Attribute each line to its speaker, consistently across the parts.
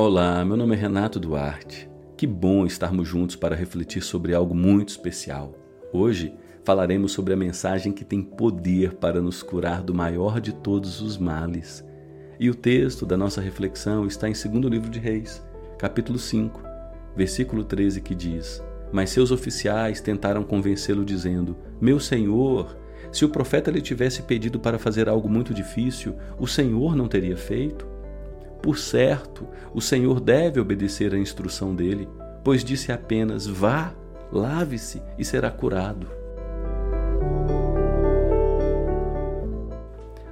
Speaker 1: Olá, meu nome é Renato Duarte. Que bom estarmos juntos para refletir sobre algo muito especial. Hoje falaremos sobre a mensagem que tem poder para nos curar do maior de todos os males. E o texto da nossa reflexão está em 2 livro de Reis, capítulo 5, versículo 13, que diz: Mas seus oficiais tentaram convencê-lo, dizendo: Meu senhor, se o profeta lhe tivesse pedido para fazer algo muito difícil, o senhor não teria feito? Por certo, o Senhor deve obedecer à instrução dele, pois disse apenas: Vá, lave-se e será curado.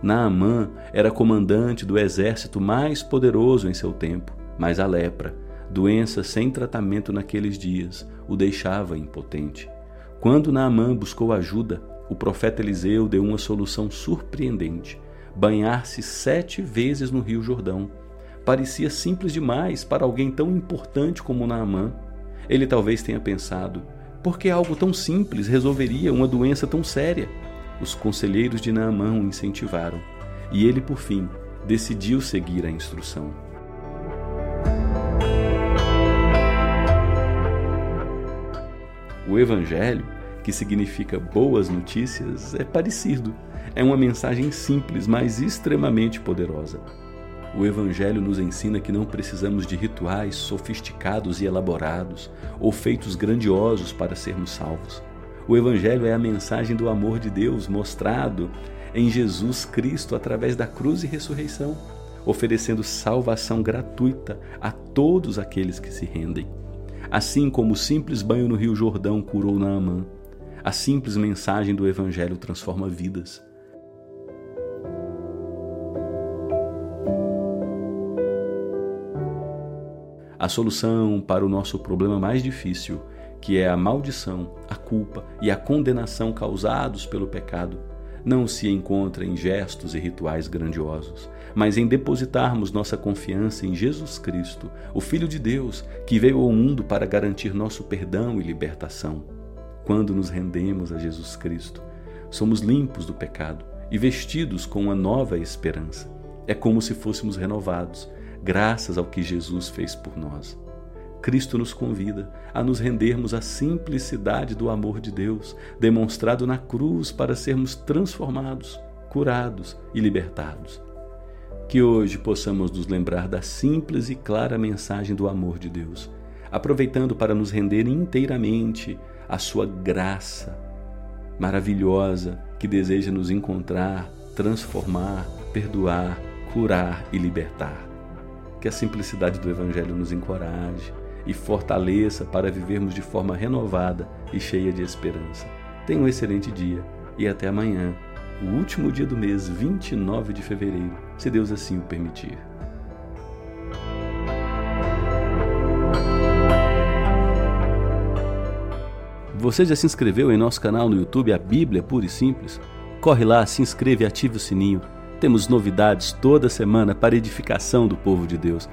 Speaker 1: Naamã era comandante do exército mais poderoso em seu tempo, mas a lepra, doença sem tratamento naqueles dias, o deixava impotente. Quando Naamã buscou ajuda, o profeta Eliseu deu uma solução surpreendente: banhar-se sete vezes no Rio Jordão parecia simples demais para alguém tão importante como Naamã. Ele talvez tenha pensado: por que algo tão simples resolveria uma doença tão séria? Os conselheiros de Naamã o incentivaram e ele, por fim, decidiu seguir a instrução. O Evangelho, que significa boas notícias, é parecido. É uma mensagem simples, mas extremamente poderosa. O Evangelho nos ensina que não precisamos de rituais sofisticados e elaborados ou feitos grandiosos para sermos salvos. O Evangelho é a mensagem do amor de Deus mostrado em Jesus Cristo através da cruz e ressurreição, oferecendo salvação gratuita a todos aqueles que se rendem. Assim como o simples banho no Rio Jordão curou Naamã, a simples mensagem do Evangelho transforma vidas. A solução para o nosso problema mais difícil, que é a maldição, a culpa e a condenação causados pelo pecado, não se encontra em gestos e rituais grandiosos, mas em depositarmos nossa confiança em Jesus Cristo, o Filho de Deus, que veio ao mundo para garantir nosso perdão e libertação. Quando nos rendemos a Jesus Cristo, somos limpos do pecado e vestidos com uma nova esperança. É como se fôssemos renovados graças ao que Jesus fez por nós. Cristo nos convida a nos rendermos à simplicidade do amor de Deus, demonstrado na cruz para sermos transformados, curados e libertados. Que hoje possamos nos lembrar da simples e clara mensagem do amor de Deus, aproveitando para nos render inteiramente à Sua graça maravilhosa que deseja nos encontrar, transformar, perdoar, curar e libertar que a simplicidade do Evangelho nos encoraje e fortaleça para vivermos de forma renovada e cheia de esperança. Tenha um excelente dia e até amanhã, o último dia do mês, 29 de fevereiro, se Deus assim o permitir. Você já se inscreveu em nosso canal no YouTube A Bíblia Pura e Simples? Corre lá, se inscreve e ative o sininho temos novidades toda semana para edificação do povo de Deus.